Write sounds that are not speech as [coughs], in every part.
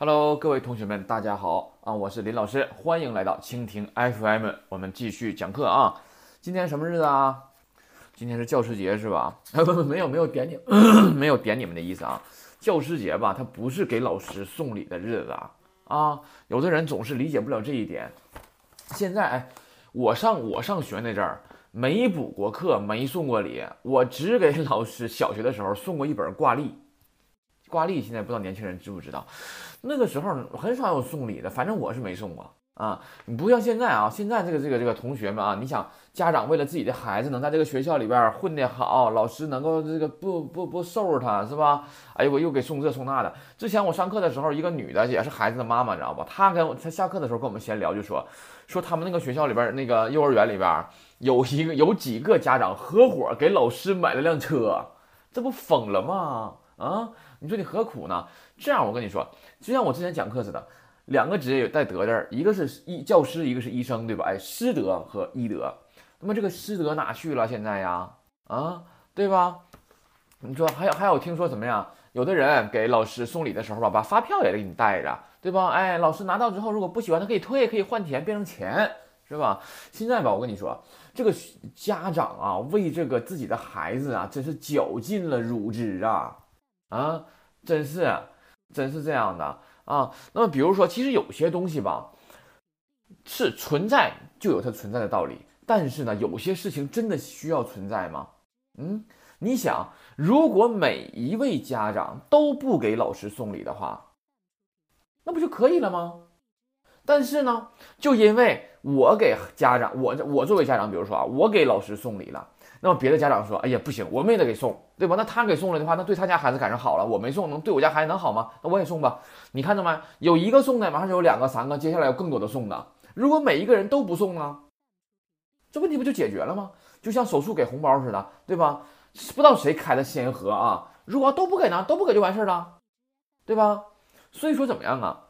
Hello，各位同学们，大家好啊！我是林老师，欢迎来到蜻蜓 FM，我们继续讲课啊。今天什么日子啊？今天是教师节是吧？[laughs] 没有没有点你，[clears throat] 没有点你们的意思啊。教师节吧，它不是给老师送礼的日子啊。啊，有的人总是理解不了这一点。现在，我上我上学那阵儿，没补过课，没送过礼，我只给老师小学的时候送过一本挂历。挂历现在不知道年轻人知不知道，那个时候很少有送礼的，反正我是没送过啊。你不像现在啊，现在这个这个这个同学们啊，你想家长为了自己的孩子能在这个学校里边混得好，老师能够这个不不不收拾他是吧？哎呦，我又给送这送那的。之前我上课的时候，一个女的也是孩子的妈妈，你知道吧？她跟我她下课的时候跟我们闲聊，就说说他们那个学校里边那个幼儿园里边有一个有几个家长合伙给老师买了辆车，这不疯了吗？啊！你说你何苦呢？这样我跟你说，就像我之前讲课似的，两个职业有带“德”字儿，一个是医教师，一个是医生，对吧？哎，师德和医德。那么这个师德哪去了？现在呀，啊，对吧？你说还有还有，听说什么呀？有的人给老师送礼的时候吧，把发票也给你带着，对吧？哎，老师拿到之后，如果不喜欢，他可以退，可以换钱，变成钱，是吧？现在吧，我跟你说，这个家长啊，为这个自己的孩子啊，真是绞尽了乳汁啊，啊！真是，真是这样的啊。那么，比如说，其实有些东西吧，是存在就有它存在的道理。但是呢，有些事情真的需要存在吗？嗯，你想，如果每一位家长都不给老师送礼的话，那不就可以了吗？但是呢，就因为我给家长，我我作为家长，比如说啊，我给老师送礼了。那么别的家长说：“哎呀，不行，我也得给送，对吧？那他给送了的话，那对他家孩子赶上好了，我没送，能对我家孩子能好吗？那我也送吧。你看到没有？有一个送的，马上就有两个、三个，接下来有更多的送的。如果每一个人都不送呢？这问题不就解决了吗？就像手术给红包似的，对吧？不知道谁开的先河啊？如果都不给呢？都不给就完事儿了，对吧？所以说怎么样啊？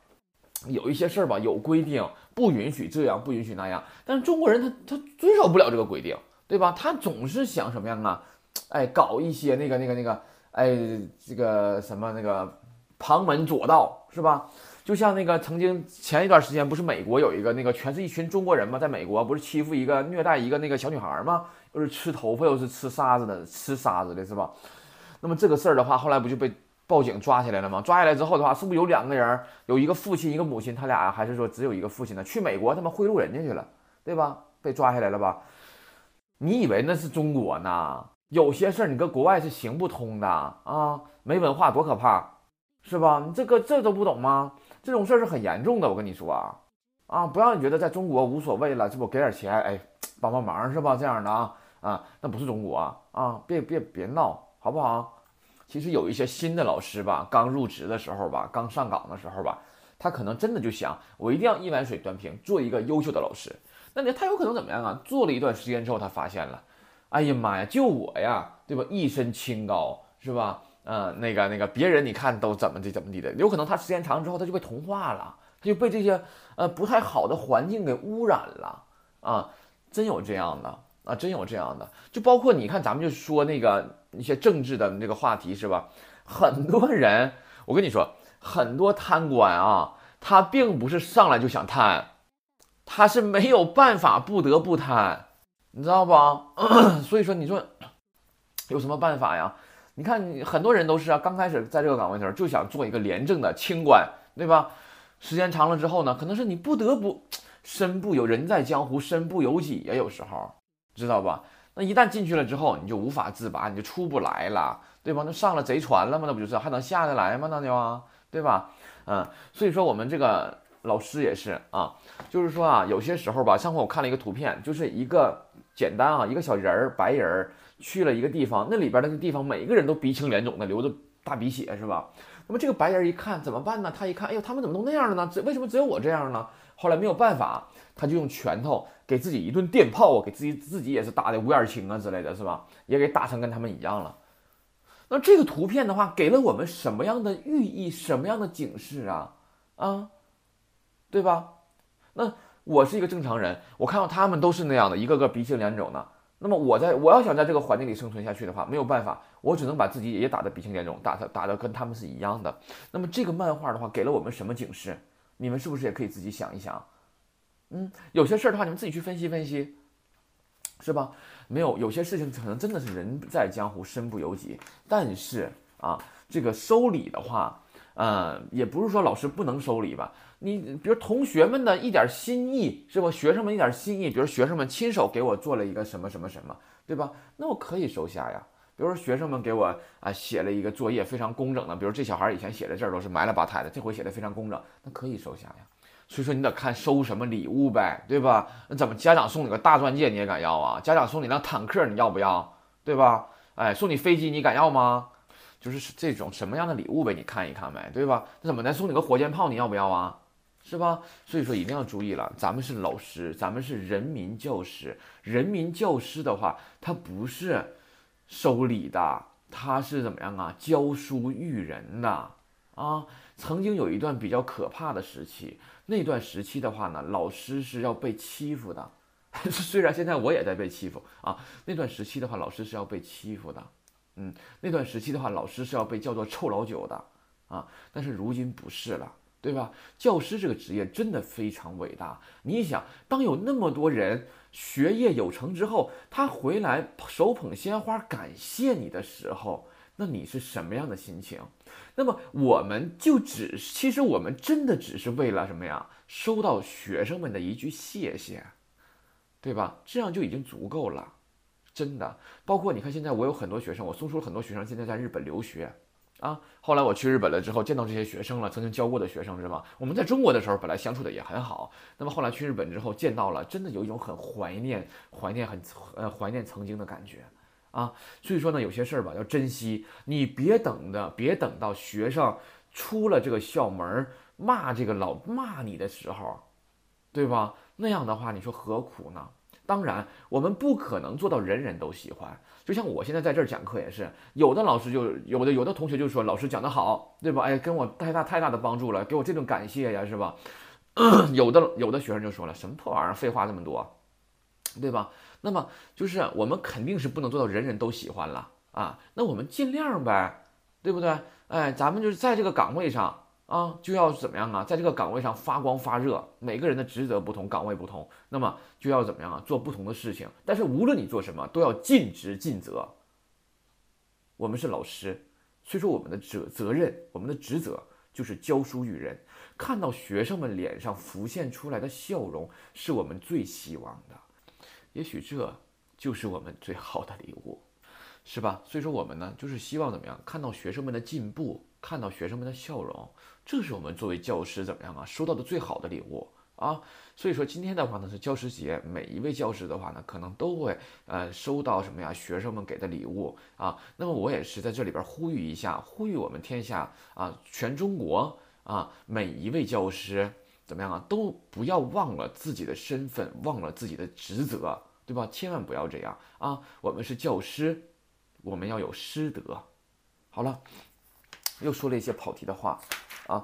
有一些事儿吧，有规定不允许这样，不允许那样，但是中国人他他遵守不了这个规定。”对吧？他总是想什么样啊？哎，搞一些那个、那个、那个，哎，这个什么那个旁门左道是吧？就像那个曾经前一段时间，不是美国有一个那个，全是一群中国人嘛，在美国不是欺负一个、虐待一个那个小女孩吗？又是吃头发，又是吃沙子的，吃沙子的是吧？那么这个事儿的话，后来不就被报警抓起来了吗？抓下来之后的话，是不是有两个人，有一个父亲，一个母亲，他俩还是说只有一个父亲呢？去美国他妈贿赂人家去了，对吧？被抓下来了吧？你以为那是中国呢？有些事儿你搁国外是行不通的啊！没文化多可怕，是吧？你这个这都不懂吗？这种事儿是很严重的，我跟你说啊！啊，不让你觉得在中国无所谓了，这不给点钱，哎，帮帮忙是吧？这样的啊啊，那不是中国啊，别别别闹，好不好？其实有一些新的老师吧，刚入职的时候吧，刚上岗的时候吧，他可能真的就想，我一定要一碗水端平，做一个优秀的老师。那他有可能怎么样啊？做了一段时间之后，他发现了，哎呀妈呀，就我呀，对吧？一身清高是吧？嗯，那个那个，别人你看都怎么的怎么的的，有可能他时间长之后他就被同化了，他就被这些呃不太好的环境给污染了啊！真有这样的啊！真有这样的，就包括你看，咱们就说那个一些政治的那个话题是吧？很多人，我跟你说，很多贪官啊，他并不是上来就想贪。他是没有办法不得不贪，你知道不？[clears throat] 所以说，你说有什么办法呀？你看，很多人都是啊，刚开始在这个岗位的时候就想做一个廉政的清官，对吧？时间长了之后呢，可能是你不得不身不由人，在江湖身不由己呀，有时候知道吧？那一旦进去了之后，你就无法自拔，你就出不来了，对吧？那上了贼船了吗？那不就是还能下得来吗？那就对吧？嗯，所以说我们这个。老师也是啊，就是说啊，有些时候吧，上回我看了一个图片，就是一个简单啊，一个小人儿，白人儿去了一个地方，那里边那个地方每一个人都鼻青脸肿的，流着大鼻血，是吧？那么这个白人儿一看怎么办呢？他一看，哎呦，他们怎么都那样了呢？这为什么只有我这样呢？后来没有办法，他就用拳头给自己一顿电炮啊，给自己自己也是打的五眼青啊之类的，是吧？也给打成跟他们一样了。那这个图片的话，给了我们什么样的寓意？什么样的警示啊？啊？对吧？那我是一个正常人，我看到他们都是那样的，一个个鼻青脸肿的。那么我在我要想在这个环境里生存下去的话，没有办法，我只能把自己也打得鼻青脸肿，打他打得跟他们是一样的。那么这个漫画的话，给了我们什么警示？你们是不是也可以自己想一想？嗯，有些事儿的话，你们自己去分析分析，是吧？没有，有些事情可能真的是人在江湖身不由己。但是啊，这个收礼的话。嗯，也不是说老师不能收礼吧。你比如同学们的一点心意是吧？学生们一点心意，比如学生们亲手给我做了一个什么什么什么，对吧？那我可以收下呀。比如说学生们给我啊写了一个作业，非常工整的。比如这小孩以前写的字都是埋了吧汰的，这回写的非常工整，那可以收下呀。所以说你得看收什么礼物呗，对吧？那怎么家长送你个大钻戒你也敢要啊？家长送你辆坦克你要不要？对吧？哎，送你飞机你敢要吗？就是这种什么样的礼物呗？你看一看呗，对吧？那怎么的，送你个火箭炮，你要不要啊？是吧？所以说一定要注意了，咱们是老师，咱们是人民教师。人民教师的话，他不是收礼的，他是怎么样啊？教书育人的啊。曾经有一段比较可怕的时期，那段时期的话呢，老师是要被欺负的。[laughs] 虽然现在我也在被欺负啊，那段时期的话，老师是要被欺负的。嗯，那段时期的话，老师是要被叫做臭老九的，啊，但是如今不是了，对吧？教师这个职业真的非常伟大。你想，当有那么多人学业有成之后，他回来手捧鲜花感谢你的时候，那你是什么样的心情？那么我们就只，其实我们真的只是为了什么呀？收到学生们的一句谢谢，对吧？这样就已经足够了。真的，包括你看，现在我有很多学生，我送出了很多学生，现在在日本留学，啊，后来我去日本了之后，见到这些学生了，曾经教过的学生，是吧？吗？我们在中国的时候本来相处的也很好，那么后来去日本之后见到了，真的有一种很怀念、怀念、很呃怀念曾经的感觉，啊，所以说呢，有些事儿吧要珍惜，你别等的，别等到学生出了这个校门骂这个老骂你的时候，对吧？那样的话，你说何苦呢？当然，我们不可能做到人人都喜欢。就像我现在在这儿讲课也是，有的老师就有的有的同学就说老师讲的好，对吧？哎，跟我太大太大的帮助了，给我这种感谢呀，是吧？有的有的学生就说了，什么破玩意儿，废话这么多，对吧？那么就是我们肯定是不能做到人人都喜欢了啊，那我们尽量呗，对不对？哎，咱们就是在这个岗位上。啊，就要怎么样啊？在这个岗位上发光发热。每个人的职责不同，岗位不同，那么就要怎么样啊？做不同的事情。但是无论你做什么，都要尽职尽责。我们是老师，所以说我们的责责任、我们的职责就是教书育人。看到学生们脸上浮现出来的笑容，是我们最希望的。也许这就是我们最好的礼物，是吧？所以说我们呢，就是希望怎么样？看到学生们的进步。看到学生们的笑容，这是我们作为教师怎么样啊收到的最好的礼物啊！所以说今天的话呢是教师节，每一位教师的话呢可能都会呃收到什么呀？学生们给的礼物啊。那么我也是在这里边呼吁一下，呼吁我们天下啊，全中国啊，每一位教师怎么样啊？都不要忘了自己的身份，忘了自己的职责，对吧？千万不要这样啊！我们是教师，我们要有师德。好了。又说了一些跑题的话，啊，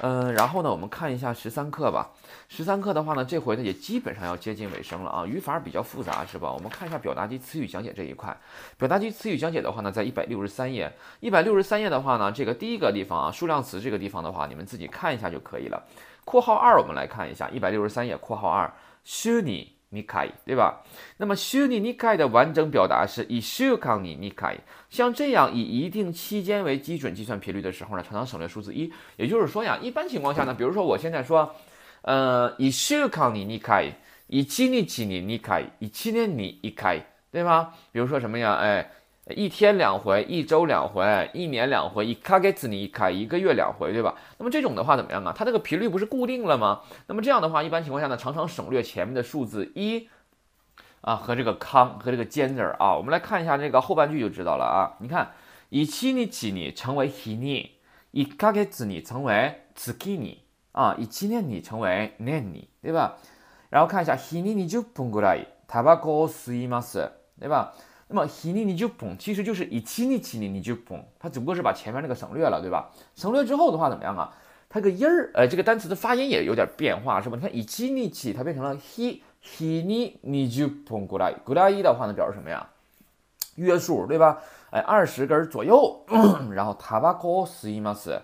嗯，然后呢，我们看一下十三课吧。十三课的话呢，这回呢也基本上要接近尾声了啊。语法比较复杂是吧？我们看一下表达及词语讲解这一块。表达及词语讲解的话呢，在一百六十三页。一百六十三页的话呢，这个第一个地方啊，数量词这个地方的话，你们自己看一下就可以了。括号二，我们来看一下一百六十三页括号二虚拟。你开，对吧？那么 s h 你 n 的完整表达是以 s h u k a i n 像这样以一定期间为基准计算频率的时候呢，常常省略数字一。也就是说呀，一般情况下呢，比如说我现在说，呃，以 shukani n 以七年七年 n i k 以七年 ni n 对吧？比如说什么呀？哎。一天两回，一周两回，一年两回，一卡给子一卡一个月两回，对吧？那么这种的话怎么样啊？它这个频率不是固定了吗？那么这样的话，一般情况下呢，常常省略前面的数字一啊和这个康和这个尖字儿啊。我们来看一下这个后半句就知道了啊。你看，一七日に成为日に，一给子你成为月に，啊，一年你成为年に，对吧？然后看一下日に二十分ぐらいタバコを吸います，对吧？那么，ヒニ你就ポン，其实就是イチニチニ你就ポン，它只不过是把前面那个省略了，对吧？省略之后的话，怎么样啊？它个音儿，呃，这个单词的发音也有点变化，是吧？你看，イチニ它变成了ヒヒニ你就ポンぐらいぐらい的话呢，表示什么呀？约束，对吧？哎，二十根左右，[coughs] 然后タバコ吸います。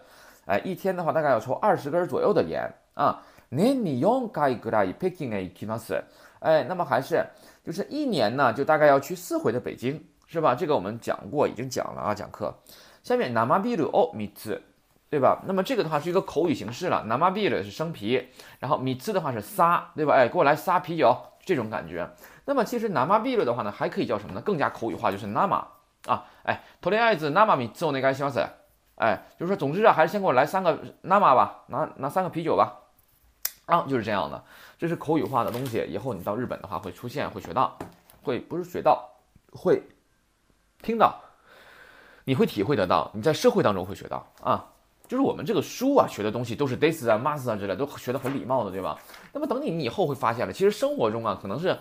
哎，一天的话大概要抽二十根左右的烟啊。年に四回ぐらい北京へ行きます。哎，那么还是。就是一年呢，就大概要去四回的北京，是吧？这个我们讲过，已经讲了啊，讲课。下面，namabiru o mitz，对吧？那么这个的话是一个口语形式了，namabiru 是生啤，然后 mitz 的话是撒，对吧？哎，给我来撒啤酒，这种感觉。那么其实 namabiru 的话呢，还可以叫什么呢？更加口语化，就是 nama 啊，哎，toriayi namami zonai ga s h i m a s 哎，就是说，总之啊，还是先给我来三个 nama 吧，拿拿三个啤酒吧。啊，就是这样的，这是口语化的东西。以后你到日本的话，会出现，会学到，会不是学到，会听到，你会体会得到。你在社会当中会学到啊，就是我们这个书啊，学的东西都是 this 啊，must 啊之类，都学的很礼貌的，对吧？那么等你，你以后会发现了，其实生活中啊，可能是，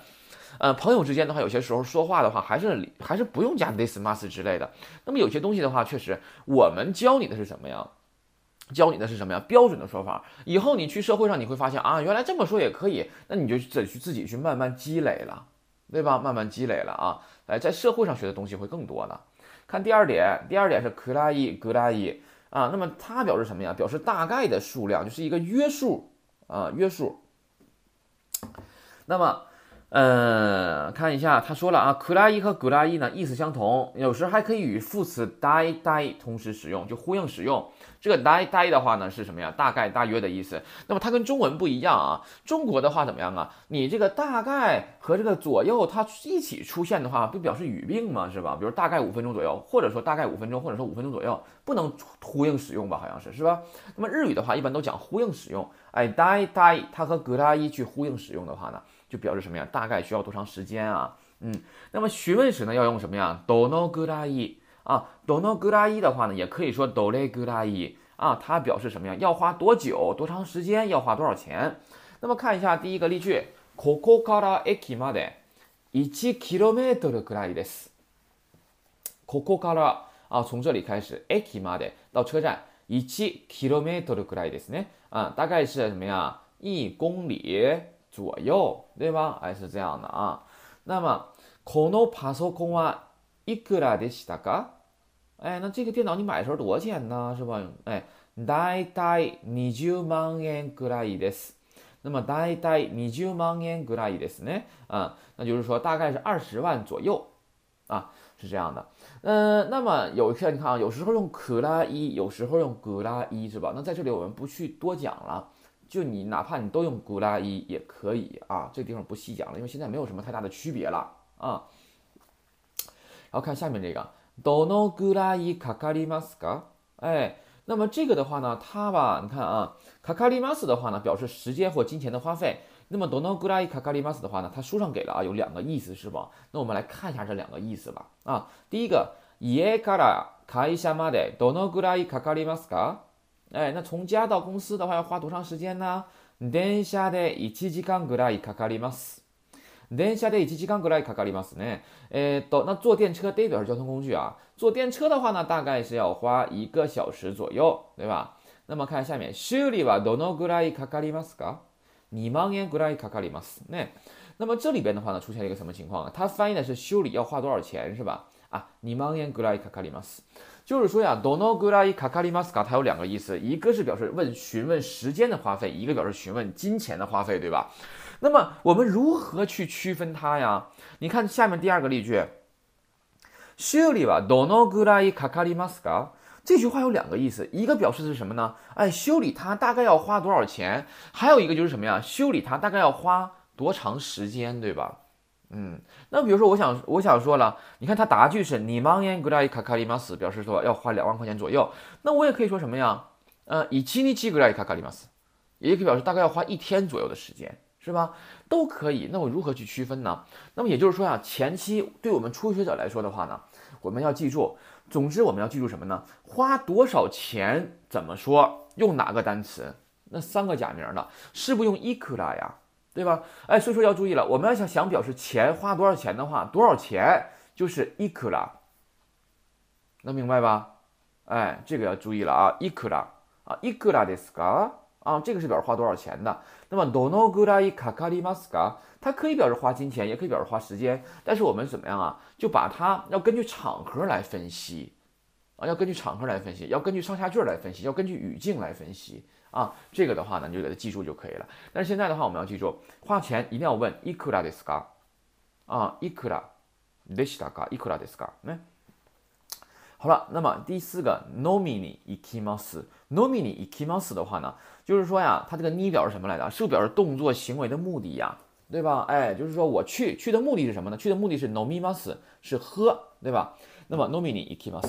呃，朋友之间的话，有些时候说话的话，还是还是不用加 this must 之类的。那么有些东西的话，确实，我们教你的是什么呀？教你的是什么呀？标准的说法，以后你去社会上你会发现啊，原来这么说也可以，那你就得去自己去慢慢积累了，对吧？慢慢积累了啊，来在社会上学的东西会更多的。看第二点，第二点是克拉伊，克拉伊啊，那么它表示什么呀？表示大概的数量，就是一个约数啊，约数。那么，嗯，看一下，他说了啊，克拉伊和克拉伊呢意思相同，有时还可以与副词 die die 同时使用，就呼应使用。这个 d i e d i e 的话呢是什么呀？大概、大约的意思。那么它跟中文不一样啊。中国的话怎么样啊？你这个大概和这个左右它一起出现的话，不表示语病吗？是吧？比如大概五分钟左右，或者说大概五分钟，或者说五分钟左右，不能呼应使用吧？好像是，是吧？那么日语的话一般都讲呼应使用。哎，d i e d i e 它和 g 拉 da 去呼应使用的话呢，就表示什么呀？大概需要多长时间啊？嗯，那么询问时呢要用什么呀？dono g o da i。啊，ドノグラ一的话呢，也可以说ドレグラ一啊，它表示什么呀？要花多久？多长时间？要花多少钱？那么看一下第一个例句，ここから駅まで一キロメートルくらいです。ここから啊，从这里开始，駅まで到车站，一キロメートル a らいですね。啊，大概是什么呀？一公里左右，对吧？哎，是这样的啊。那么このパソコンはいくらでしたか？哎，那这个电脑你买的时候多少钱呢？是吧？哎，大概二十万円ぐらいです。那么大概二十万円ぐらいです呢？啊，那就是说大概是二十万左右啊，是这样的。嗯，那么有一些你看啊，有时候用可拉一，有时候用格拉一，是吧？那在这里我们不去多讲了，就你哪怕你都用格拉一也可以啊。这地方不细讲了，因为现在没有什么太大的区别了啊。然后看下面这个。どのくらいかかりますか？哎，那么这个的话呢，它吧，你看啊，かかります的话呢，表示时间或金钱的花费。那么どのくらいかかります的话呢，它书上给了啊，有两个意思是吧？那我们来看一下这两个意思吧。啊，第一个、えから会社までどのくらいかかりますか？哎，那从家到公司的话要花多长时间呢？電車で一時間ぐらいかかります。電車で1時間ぐらいかかりますね。えっと、那坐電車、代表交通工具啊。坐電車的话呢，大概是要花一个小时左右，对吧？那么看下面修理はどのぐらいかかりますか？2万円ぐらいかかりますね。那么这里边的话呢，出现了一个什么情况它翻译的是修理要花多少钱，是吧？啊，2万円ぐらいかかります。就是说呀，どのぐらいかかりますか？它有两个意思，一个是表示问询问时间的花费，一个表示询问金钱的花费，对吧？那么我们如何去区分它呀？你看下面第二个例句，修理吧，dono g o d a i kakali maska。这句话有两个意思，一个表示的是什么呢？哎，修理它大概要花多少钱？还有一个就是什么呀？修理它大概要花多长时间，对吧？嗯，那比如说我想，我想说了，你看它答句是你忙 a n e n gula i kakali mas 表示说要花两万块钱左右，那我也可以说什么呀？呃一 kini kula i kakali mas，也可以表示大概要花一天左右的时间。是吧？都可以。那我如何去区分呢？那么也就是说呀，前期对我们初学者来说的话呢，我们要记住。总之，我们要记住什么呢？花多少钱？怎么说？用哪个单词？那三个假名呢？是不用いくら呀，对吧？哎，所以说要注意了。我们要想想表示钱花多少钱的话，多少钱就是いくら。能明白吧？哎，这个要注意了啊，いくら啊，いくらですか？啊，这个是表示花多少钱的。那么，dono gudai kakari maska，它可以表示花金钱，也可以表示花时间。但是我们怎么样啊？就把它要根据场合来分析，啊，要根据场合来分析，要根据上下句来分析，要根据语境来分析。啊，这个的话呢，你就给它记住就可以了。但是现在的话，我们要记住，花钱一定要问 i k u r a i ska，啊 i k u r a i d a s h i k i k u r a i ska。好了，那么第四个，nomi ni ikimasu，nomi ni ikimasu 的话呢？就是说呀，它这个 n 表示什么来着？是不是表示动作行为的目的呀？对吧？哎，就是说我去去的目的是什么呢？去的目的是 nomimas 是喝，对吧？那么 nomini kimas，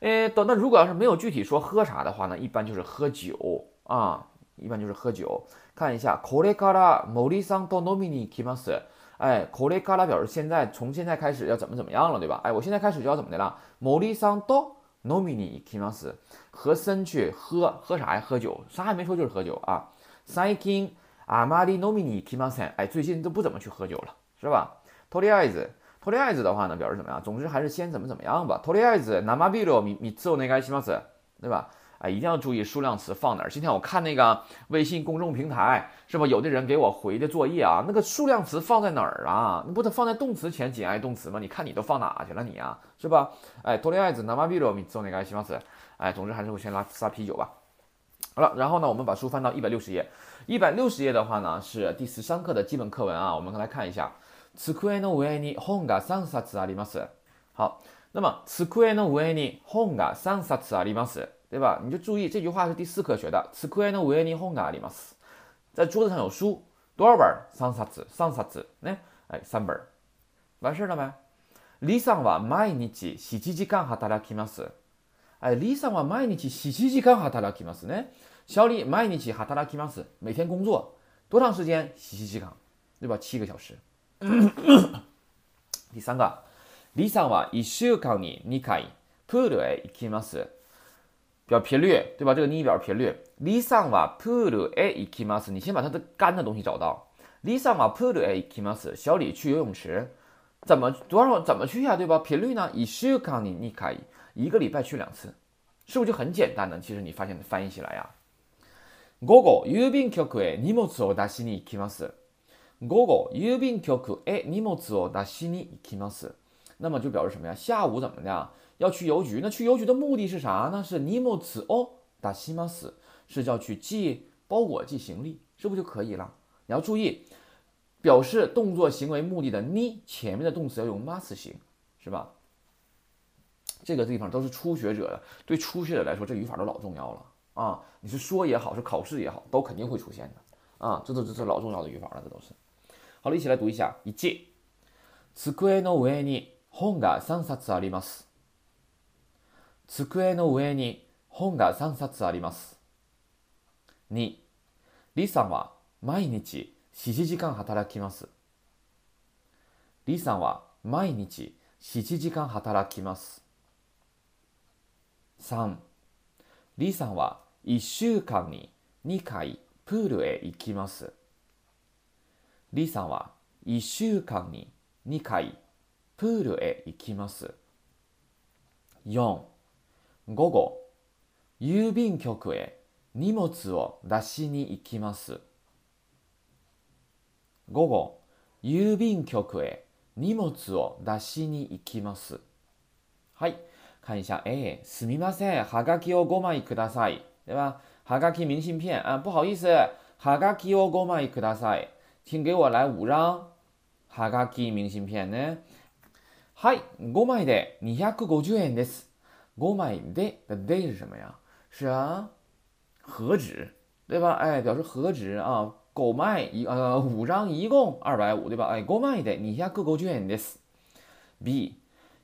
那如果要是没有具体说喝啥的话呢，一般就是喝酒啊，一般就是喝酒。看一下 korekara m o i san o m i n i kimas，哎 k o r e k r a 表示现在从现在开始要怎么怎么样了，对吧？哎，我现在开始就要怎么的了？森 o r i s a n o Nomini kimas，和珅去喝喝啥呀？喝酒，啥也没说，就是喝酒啊。Sai king amali nomini kimas，哎，最近都不怎么去喝酒了，是吧？Toliyaz，Toliyaz 的话呢，表示怎么样？总之还是先怎么怎么样吧。Toliyaz namabiro mi mi zhou 那个西芒子，对吧？哎，一定要注意数量词放哪儿。今天我看那个微信公众平台是吧？有的人给我回的作业啊，那个数量词放在哪儿啊？你不得放在动词前紧挨动词吗？你看你都放哪去了你啊，是吧？哎，多列爱子，ナマビロ，你知道那个形容词？哎，总之还是我先拉撒啤酒吧。好了，然后呢，我们把书翻到一百六十页。一百六十页的话呢，是第十三课的基本课文啊，我们来看一下。机库への上に本が三冊あります。好，那么机库への上に本が三冊あります。对吧？你就注意这句话是第四课学的。此く呢，のウェニ本があ在桌子上有书多少本？三冊，三冊呢？哎，三本，完事儿了没？李さは毎日七時間働きます。哎，李さんは毎日七時頃働きます呢？小李毎日起哈，他拉每天工作多长时间？七七七岗，对吧？七个小时。李さん李さは一週間に二回プールへ行きます。表频率对吧？这个 n 表示频率。リサマプルエ行くます。你先把它的干的东西找到。リサマプルエ行くます。小李去游泳池，怎么多少怎么去呀？对吧？频率呢？一週間に一回，一个礼拜去两次，是不是就很简单呢？其实你发现翻译起来呀。午後郵便局へ荷物を出しに行きます。午後郵便局へ荷物を出しに行きます。那么就表示什么呀？下午怎么的？要去邮局，那去邮局的目的是啥呢？是尼莫茨哦，达西马斯是叫去寄包裹、寄行李，是不就可以了？你要注意，表示动作行为目的的呢，前面的动词要用 mas 形，是吧？这个地方都是初学者的，对初学者来说，这语法都老重要了啊！你是说也好，是考试也好，都肯定会出现的啊！这都这是老重要的语法了，这都是。好了，一起来读一下，一记。机の上に本が三冊あります。机の上に本が3冊あります。2、李さんは毎日7時間働きます。李さんは毎日7時間働きます。3. 李さんは1週間に2回プールへ行きます。李さんは1週間に2回プールへ行きます。4. 午後、郵便局へ荷物を出しに行きます。午後、郵便局へ荷物を出しに行きます。はい。会社すみません。はがきを5枚ください。では、はがき明信片。あ、不好意思。はがきを5枚ください。请给我来5张。はがき明信片ね。はい。5枚で250円です。我买一 day 是什么呀？是啊，何止，对吧？哎，表示何止啊！我买一呃五张，一共二百五，对吧？哎，我买 a y 你一下各勾卷你的死。B，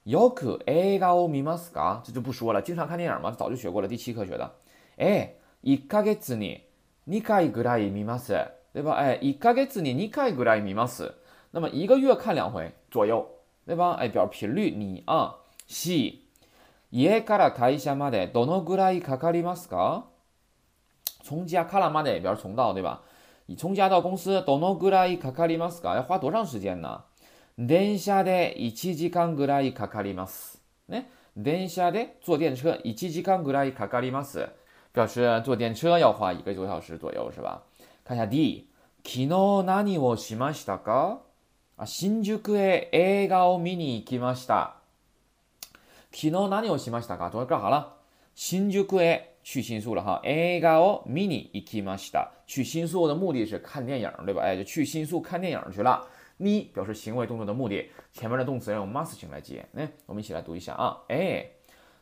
よく映画を見ますか？这就不说了，经常看电影嘛，早就学过了，第七课学的。A，一ヶ月に二回ぐらい見ます，对吧？哎，一ヶ月に二回ぐらい見ます，那么一个月看两回左右，对吧？哎，表示频率，你啊，C。家から会社までどのぐらいかかりますか从家看了まで表示从到对吧？你从家到公司どのぐらいかかりますか？要花多少时间呢？電車で1時間ぐらいかかります。ね、電車で坐電車1時間ぐらいかかります。表示坐電車要花1个多小时左右是吧？看一下 D，昨日何をしましたか？あ、新宿へ映画を見に行きました。昨日何をしましたかそれから、新宿へ去新宿了哈，映画を見に行きました。去新宿的目的是看电影，对吧？哎，就去新宿看电影去了。你表示行为动作的目的，前面的动词要用 must 形来接。哎，我们一起来读一下啊。哎，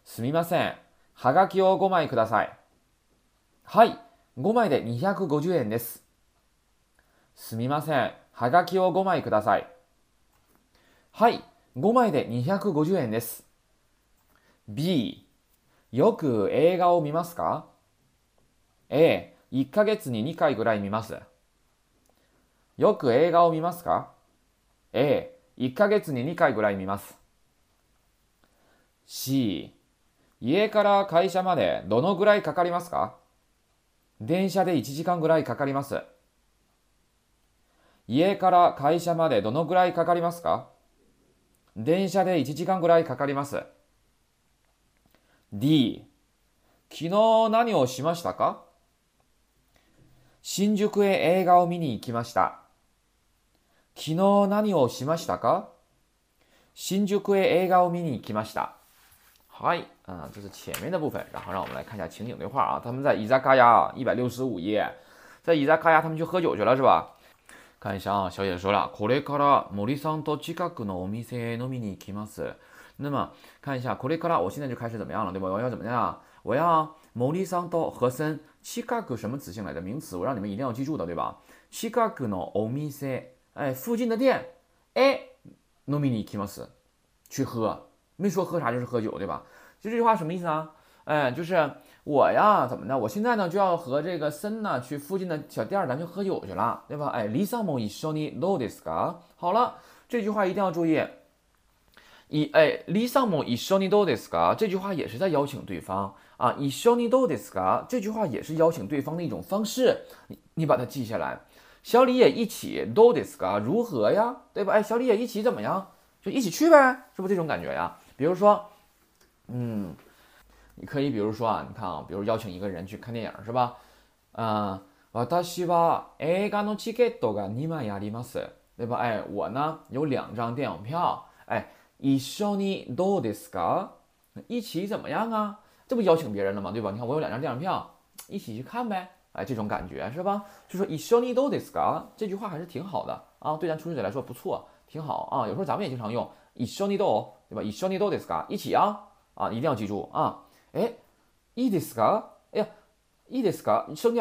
すみません。はがきを5枚ください。はい、5枚で250円です。すみません。はがきを5枚ください。はい、5枚で250円です。B、よく映画を見ますか ?A、1ヶ月に2回ぐらい見ます。よく映画を見ますか ?A、1ヶ月に2回ぐらい見ます。C、家から会社までどのぐらいかかりますか電車で1時間ぐらいかかります。家から会社までどのぐらいかかりますか電車で1時間ぐらいかかります。D 昨日何をしましたか新宿へ映画を見に行きました。昨日何をしましたか新宿へ映画を見に行きました。はい，啊、嗯，这是前面的部分。然后让我们来看一下情景对话啊。他们在伊扎卡亚165十页，在伊扎卡亚他们去喝酒去了是吧？看一下啊，小姐说了，これから森さんと近くのお店へ飲みに行きます。那么看一下，库雷克拉，我现在就开始怎么样了，对吧？我要怎么样？我要蒙利桑多和森奇盖格什么词性来的？名词，我让你们一定要记住的，对吧？奇盖格诺欧米塞，哎，附近的店，哎，农民尼提马斯去喝，没说喝啥，就是喝酒，对吧？就这句话什么意思啊？哎，就是我呀，怎么的？我现在呢就要和这个森呢去附近的小店，儿，咱去喝酒去了，对吧？哎，利桑多伊索尼多迪斯卡，好了，这句话一定要注意。以哎，李桑姆以 shoni do t i s 噶这句话也是在邀请对方啊。以 shoni do t i s 噶这句话也是邀请对方的一种方式。你你把它记下来。小李也一起 do this 噶，如何呀？对吧？哎，小李也一起怎么样？就一起去呗，是不是这种感觉呀？比如说，嗯，你可以比如说啊，你看啊，比如邀请一个人去看电影是吧？嗯，我大西巴哎，ga no c h i k e t o g 对吧？哎，我呢有两张电影票，哎。一緒にどうですか？一起怎么样啊？这不邀请别人了吗？对吧？你看我有两张电影票，一起去看呗。哎，这种感觉是吧？就说一緒にどうですか？这句话还是挺好的啊，对咱初学者来说不错，挺好啊。有时候咱们也经常用一緒にどう，对吧？一緒にどうですか？一起啊，啊，一定要记住啊。哎，イですか？哎呀，イですか？你升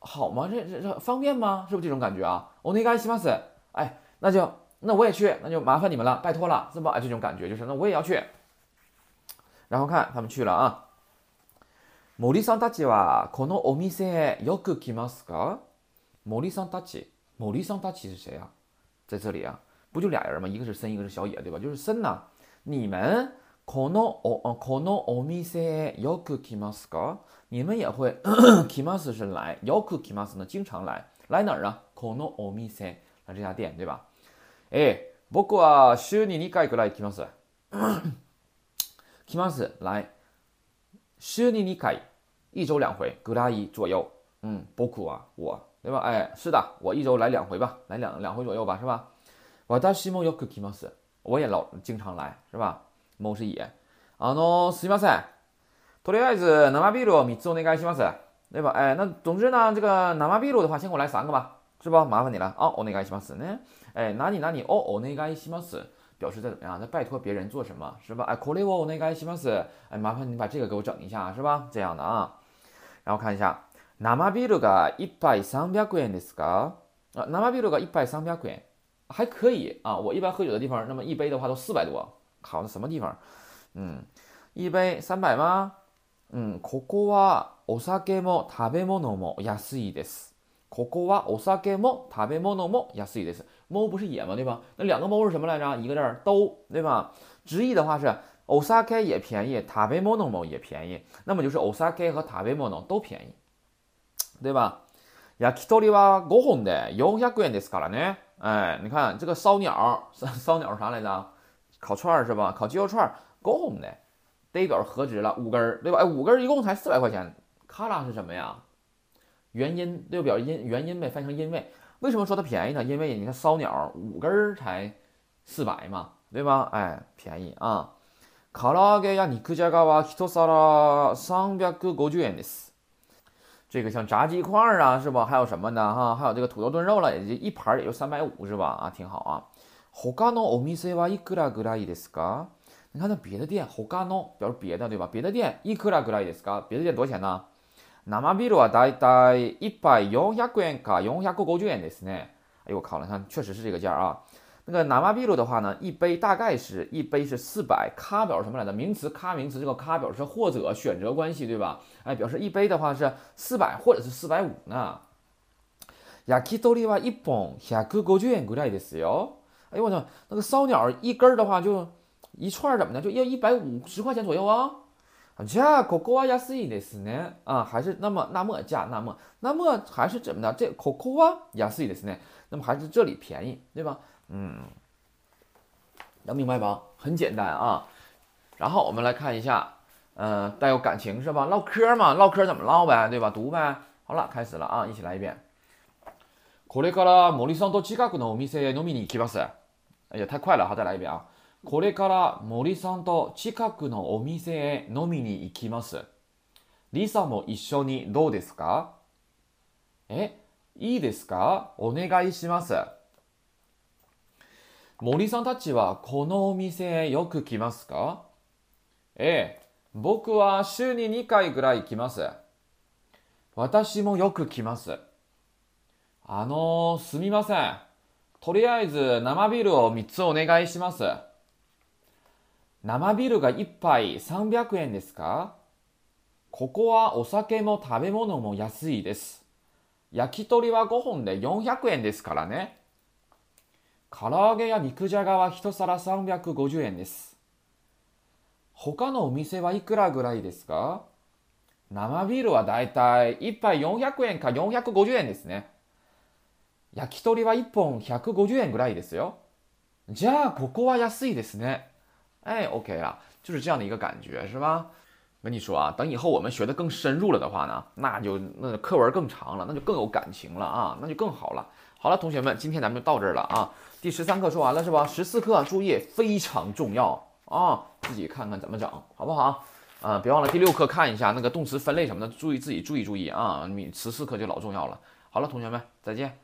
好吗？这这这方便吗？是不是这种感觉啊？お願いします。哎，那就。那我也去，那就麻烦你们了，拜托了，是不？哎，这种感觉就是，那我也要去。然后看他们去了啊。モリさんたちはこのお店よく来ますか？モリさんたち、モリさんたち是谁啊？在这里啊，不就俩人吗？一个是森，一个是小野，对吧？就是森呐。你们このおこのお店よく来ますか？你们也会 [coughs] 来，来是来，よく来ます呢，经常来。来哪儿啊？このお店，来这家店，对吧？ええ、僕は週に2回くらい来ます。[coughs] 来ます。来。週に2回。一周两回。ぐらい左右。嗯，僕は、我。对吧？哎，是的，我一周来两回吧，来两两回左右吧，是吧？私もよく来ます。我也老经常来，是吧？某是い。あの、すみません。とりあえず、生ビールを3つお願いします。对吧？哎，那总之呢，这个生ビール的话，先给我来三个吧，是吧？麻烦你了啊、哦，お願いしますね。哎，哪里哪里，哦哦，那个西蒙斯表示在怎么样，在拜托别人做什么是吧？哎，これを那个西蒙斯哎，麻烦你把这个给我整一下是吧？这样的啊。然后看一下，ナマビルが一杯三百円ですか？啊，ナマビルが一杯三百円，还可以啊。我一般喝酒的地方，那么一杯的话都四百多，好，那什么地方？嗯，一杯三百吗？嗯，ここはお酒も食べ物も安いです。ここはお酒も食べ物も安いです。猫不是野吗？对吧？那两个猫是什么来着？一个字都，对吧？直译的话是，Osaka 也便宜，a ベモ m o 也便宜，那么就是 Osaka 和タベ m o 都便宜，对吧？焼き鳥 en 本で四百円ですからね。哎，你看这个烧鸟，烧鸟啥来着？烤串是吧？烤鸡肉串，g o o h HOME 的。代表何值了五根儿，对吧？哎，五根儿一共才四百块钱。color 是什么呀？原因，代表因原因呗，翻译成因为。为什么说它便宜呢？因为你看烧鸟五根儿才四百嘛，对吧？哎，便宜啊！这个像炸鸡块啊，是吧？还有什么呢？哈，还有这个土豆炖肉了，也就一盘也就三百五，是吧？啊，挺好啊！你看那别的店 h o a n o 表示别的，对吧？别的店 ikura ぐらいですか？别的店多少钱呢？ナマビルはだいだい一杯400円か四百五五円ですね。哎呦我靠了，看确实是这个价啊。那个 b i r ル的话呢，一杯大概是一杯是四百。カ表什么来着？名词カ名词，这个カ表示或者选择关系，对吧？哎，表示一杯的话是四百，或者是四百五呢。ヤキドは一本百五五円ぐらいですよ。哎呦我操，那个烧鸟一根的话就一串怎么的，就要一百五十块钱左右啊。啊，ゃあ、ここは安いです呢？啊，还是那么那么加那么那么，还是怎么的？这可可啊，雅诗的意思呢？那么还是这里便宜，对吧？嗯，能明白吧？很简单啊。然后我们来看一下，嗯，带有感情是吧？唠嗑嘛，唠嗑怎么唠呗，对吧？读呗。好了，开始了啊，一起来一遍。哎呀，太快了哈，再来一遍啊。これから森さんと近くのお店へ飲みに行きます。リサも一緒にどうですかえ、いいですかお願いします。森さんたちはこのお店へよく来ますかええ、僕は週に2回ぐらい来ます。私もよく来ます。あのー、すみません。とりあえず生ビールを3つお願いします。生ビールが1杯300円ですかここはお酒も食べ物も安いです。焼き鳥は5本で400円ですからね。唐揚げや肉じゃがは1皿350円です。他のお店はいくらぐらいですか生ビールはだいたい1杯400円か450円ですね。焼き鳥は1本150円ぐらいですよ。じゃあ、ここは安いですね。哎，OK 啊，就是这样的一个感觉，是吧？我跟你说啊，等以后我们学的更深入了的话呢，那就那课文更长了，那就更有感情了啊，那就更好了。好了，同学们，今天咱们就到这儿了啊。第十三课说完了是吧？十四课注意非常重要啊，自己看看怎么整，好不好？啊，别忘了第六课看一下那个动词分类什么的，注意自己注意注意啊。你十四课就老重要了。好了，同学们，再见。